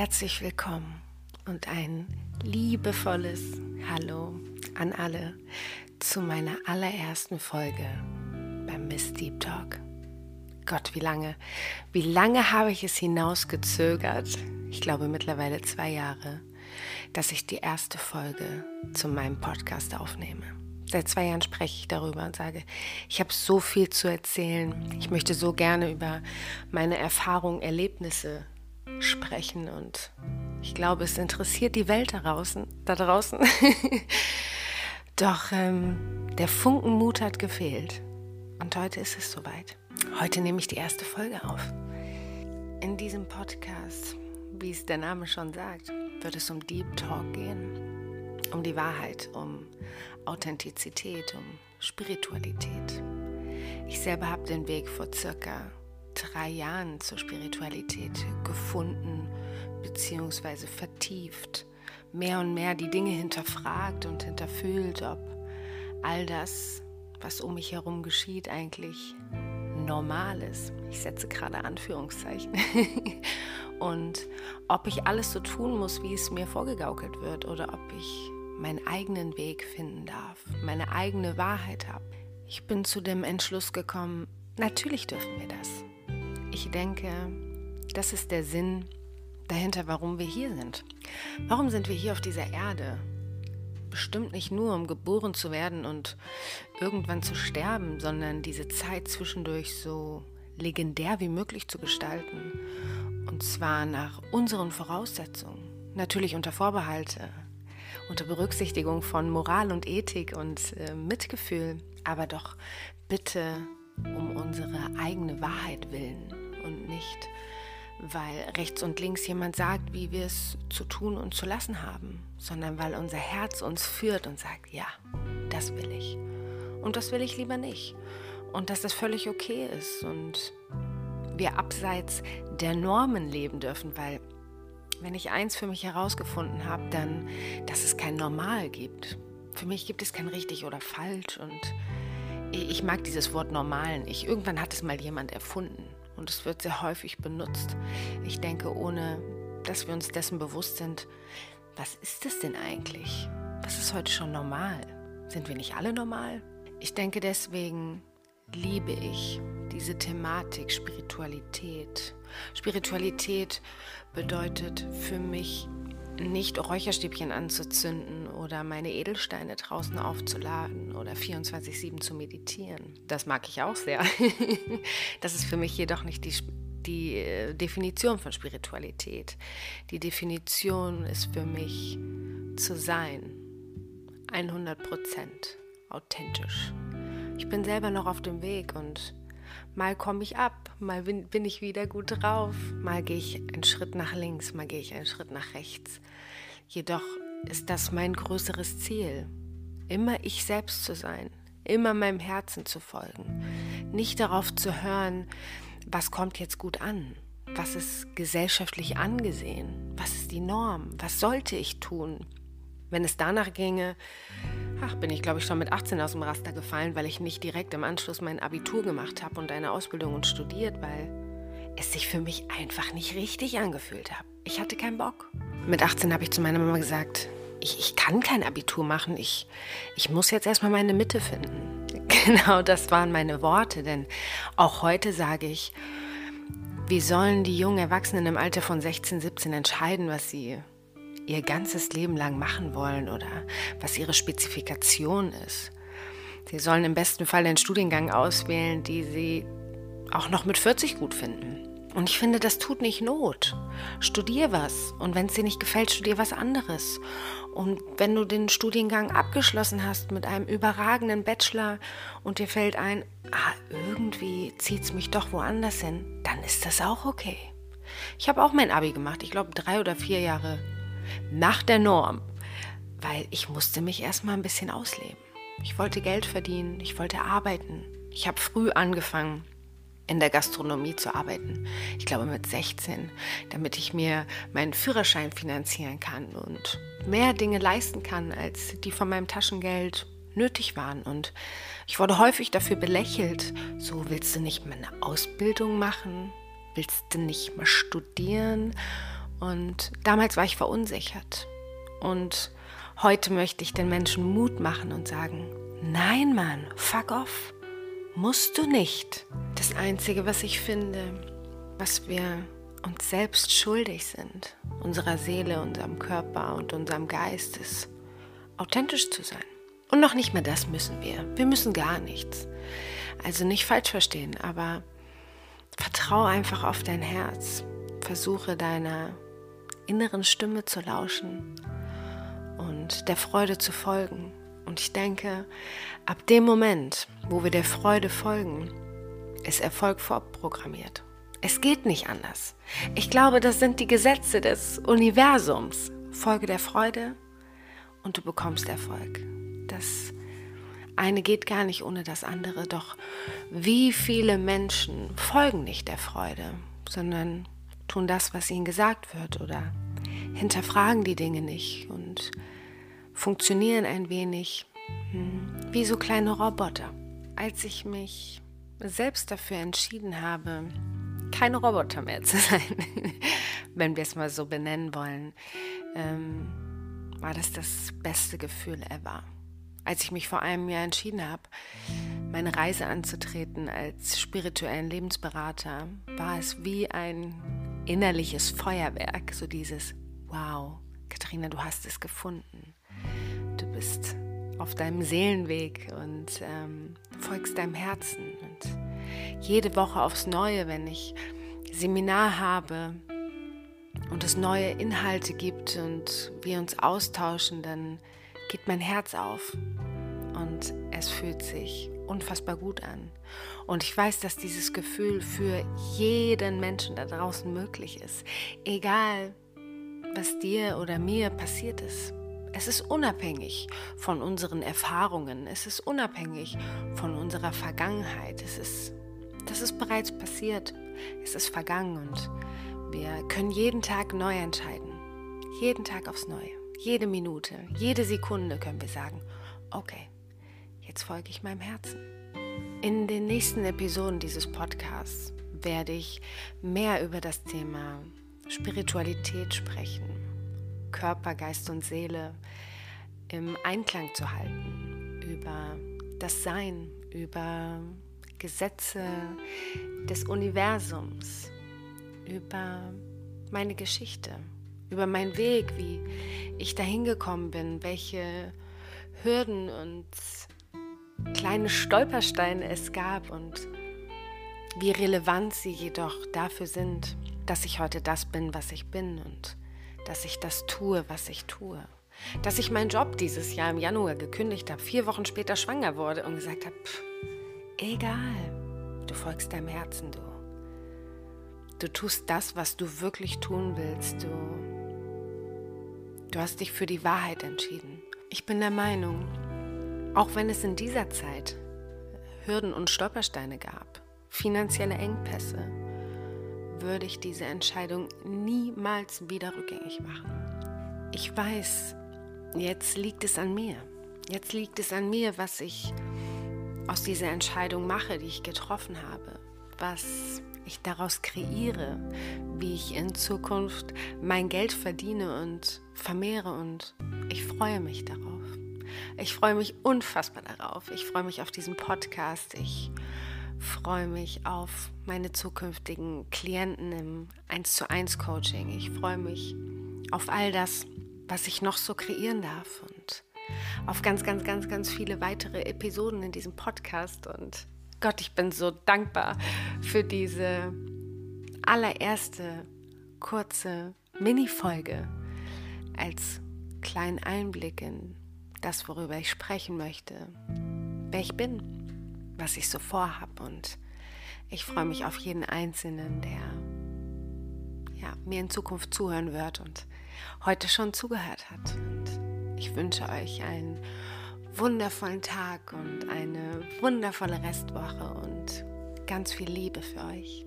Herzlich willkommen und ein liebevolles Hallo an alle zu meiner allerersten Folge beim Miss Deep Talk. Gott, wie lange, wie lange habe ich es hinausgezögert? Ich glaube mittlerweile zwei Jahre, dass ich die erste Folge zu meinem Podcast aufnehme. Seit zwei Jahren spreche ich darüber und sage, ich habe so viel zu erzählen. Ich möchte so gerne über meine Erfahrungen, Erlebnisse sprechen und ich glaube, es interessiert die Welt da draußen. Da draußen. Doch ähm, der Funkenmut hat gefehlt. Und heute ist es soweit. Heute nehme ich die erste Folge auf. In diesem Podcast, wie es der Name schon sagt, wird es um Deep Talk gehen. Um die Wahrheit, um Authentizität, um Spiritualität. Ich selber habe den Weg vor circa drei Jahren zur Spiritualität gefunden bzw. vertieft, mehr und mehr die Dinge hinterfragt und hinterfühlt, ob all das, was um mich herum geschieht, eigentlich normal ist. Ich setze gerade Anführungszeichen. und ob ich alles so tun muss, wie es mir vorgegaukelt wird, oder ob ich meinen eigenen Weg finden darf, meine eigene Wahrheit habe. Ich bin zu dem Entschluss gekommen, natürlich dürfen wir das. Ich denke, das ist der Sinn dahinter, warum wir hier sind. Warum sind wir hier auf dieser Erde? Bestimmt nicht nur, um geboren zu werden und irgendwann zu sterben, sondern diese Zeit zwischendurch so legendär wie möglich zu gestalten. Und zwar nach unseren Voraussetzungen. Natürlich unter Vorbehalte, unter Berücksichtigung von Moral und Ethik und äh, Mitgefühl, aber doch bitte um unsere eigene Wahrheit willen und nicht, weil rechts und links jemand sagt, wie wir es zu tun und zu lassen haben, sondern weil unser Herz uns führt und sagt, ja, das will ich. Und das will ich lieber nicht. Und dass das völlig okay ist und wir abseits der Normen leben dürfen, weil wenn ich eins für mich herausgefunden habe, dann, dass es kein Normal gibt. Für mich gibt es kein richtig oder falsch und ich mag dieses Wort normal nicht. Irgendwann hat es mal jemand erfunden und es wird sehr häufig benutzt. Ich denke, ohne dass wir uns dessen bewusst sind, was ist es denn eigentlich? Was ist heute schon normal? Sind wir nicht alle normal? Ich denke deswegen liebe ich diese Thematik Spiritualität. Spiritualität bedeutet für mich nicht Räucherstäbchen anzuzünden oder meine Edelsteine draußen aufzuladen oder 24-7 zu meditieren. Das mag ich auch sehr. das ist für mich jedoch nicht die, die äh, Definition von Spiritualität. Die Definition ist für mich zu sein, 100% authentisch. Ich bin selber noch auf dem Weg und Mal komme ich ab, mal bin, bin ich wieder gut drauf, mal gehe ich einen Schritt nach links, mal gehe ich einen Schritt nach rechts. Jedoch ist das mein größeres Ziel, immer ich selbst zu sein, immer meinem Herzen zu folgen, nicht darauf zu hören, was kommt jetzt gut an, was ist gesellschaftlich angesehen, was ist die Norm, was sollte ich tun. Wenn es danach ginge, Ach, bin ich, glaube ich, schon mit 18 aus dem Raster gefallen, weil ich nicht direkt im Anschluss mein Abitur gemacht habe und eine Ausbildung und studiert, weil es sich für mich einfach nicht richtig angefühlt hat. Ich hatte keinen Bock. Mit 18 habe ich zu meiner Mama gesagt, ich, ich kann kein Abitur machen, ich, ich muss jetzt erstmal meine Mitte finden. Genau das waren meine Worte, denn auch heute sage ich, wie sollen die jungen Erwachsenen im Alter von 16, 17 entscheiden, was sie ihr ganzes Leben lang machen wollen oder was ihre Spezifikation ist. Sie sollen im besten Fall den Studiengang auswählen, die sie auch noch mit 40 gut finden. Und ich finde, das tut nicht Not. Studier was und wenn es dir nicht gefällt, studier was anderes. Und wenn du den Studiengang abgeschlossen hast mit einem überragenden Bachelor und dir fällt ein, ah, irgendwie zieht es mich doch woanders hin, dann ist das auch okay. Ich habe auch mein Abi gemacht, ich glaube drei oder vier Jahre nach der Norm, weil ich musste mich erstmal ein bisschen ausleben. Ich wollte Geld verdienen, ich wollte arbeiten. Ich habe früh angefangen, in der Gastronomie zu arbeiten. Ich glaube mit 16, damit ich mir meinen Führerschein finanzieren kann und mehr Dinge leisten kann, als die von meinem Taschengeld nötig waren. Und ich wurde häufig dafür belächelt. So willst du nicht mal eine Ausbildung machen? Willst du nicht mal studieren? Und damals war ich verunsichert. Und heute möchte ich den Menschen Mut machen und sagen, nein Mann, fuck off, musst du nicht. Das Einzige, was ich finde, was wir uns selbst schuldig sind, unserer Seele, unserem Körper und unserem Geist, ist authentisch zu sein. Und noch nicht mehr das müssen wir. Wir müssen gar nichts. Also nicht falsch verstehen, aber vertraue einfach auf dein Herz. Versuche deiner inneren Stimme zu lauschen und der Freude zu folgen. Und ich denke, ab dem Moment, wo wir der Freude folgen, ist Erfolg vorprogrammiert. Es geht nicht anders. Ich glaube, das sind die Gesetze des Universums. Folge der Freude und du bekommst Erfolg. Das eine geht gar nicht ohne das andere. Doch wie viele Menschen folgen nicht der Freude, sondern tun das, was ihnen gesagt wird oder hinterfragen die Dinge nicht und funktionieren ein wenig hm, wie so kleine Roboter. Als ich mich selbst dafür entschieden habe, kein Roboter mehr zu sein, wenn wir es mal so benennen wollen, ähm, war das das beste Gefühl ever. Als ich mich vor einem Jahr entschieden habe, meine Reise anzutreten als spirituellen Lebensberater, war es wie ein innerliches Feuerwerk, so dieses Wow, Katharina, du hast es gefunden. Du bist auf deinem Seelenweg und ähm, folgst deinem Herzen. Und jede Woche aufs Neue, wenn ich Seminar habe und es neue Inhalte gibt und wir uns austauschen, dann geht mein Herz auf und es fühlt sich unfassbar gut an. Und ich weiß, dass dieses Gefühl für jeden Menschen da draußen möglich ist. Egal, was dir oder mir passiert ist. Es ist unabhängig von unseren Erfahrungen. Es ist unabhängig von unserer Vergangenheit. Es ist, das ist bereits passiert. Es ist vergangen und wir können jeden Tag neu entscheiden. Jeden Tag aufs Neue. Jede Minute, jede Sekunde können wir sagen, okay, jetzt folge ich meinem Herzen. In den nächsten Episoden dieses Podcasts werde ich mehr über das Thema Spiritualität sprechen, Körper, Geist und Seele im Einklang zu halten, über das Sein, über Gesetze des Universums, über meine Geschichte, über meinen Weg, wie ich dahin gekommen bin, welche Hürden und kleine Stolpersteine es gab und wie relevant sie jedoch dafür sind, dass ich heute das bin, was ich bin und dass ich das tue, was ich tue. Dass ich meinen Job dieses Jahr im Januar gekündigt habe, vier Wochen später schwanger wurde und gesagt habe, egal, du folgst deinem Herzen, du. Du tust das, was du wirklich tun willst, du. Du hast dich für die Wahrheit entschieden. Ich bin der Meinung, auch wenn es in dieser Zeit Hürden und Stolpersteine gab, finanzielle Engpässe, würde ich diese Entscheidung niemals wieder rückgängig machen. Ich weiß, jetzt liegt es an mir. Jetzt liegt es an mir, was ich aus dieser Entscheidung mache, die ich getroffen habe, was ich daraus kreiere, wie ich in Zukunft mein Geld verdiene und vermehre und ich freue mich darauf. Ich freue mich unfassbar darauf. Ich freue mich auf diesen Podcast. Ich freue mich auf meine zukünftigen Klienten im 1 zu 1 Coaching. Ich freue mich auf all das, was ich noch so kreieren darf und auf ganz, ganz, ganz, ganz viele weitere Episoden in diesem Podcast. Und Gott, ich bin so dankbar für diese allererste kurze Mini-Folge als kleinen Einblick in das, worüber ich sprechen möchte, wer ich bin was ich so vorhabe. Und ich freue mich auf jeden Einzelnen, der ja, mir in Zukunft zuhören wird und heute schon zugehört hat. Und ich wünsche euch einen wundervollen Tag und eine wundervolle Restwoche und ganz viel Liebe für euch.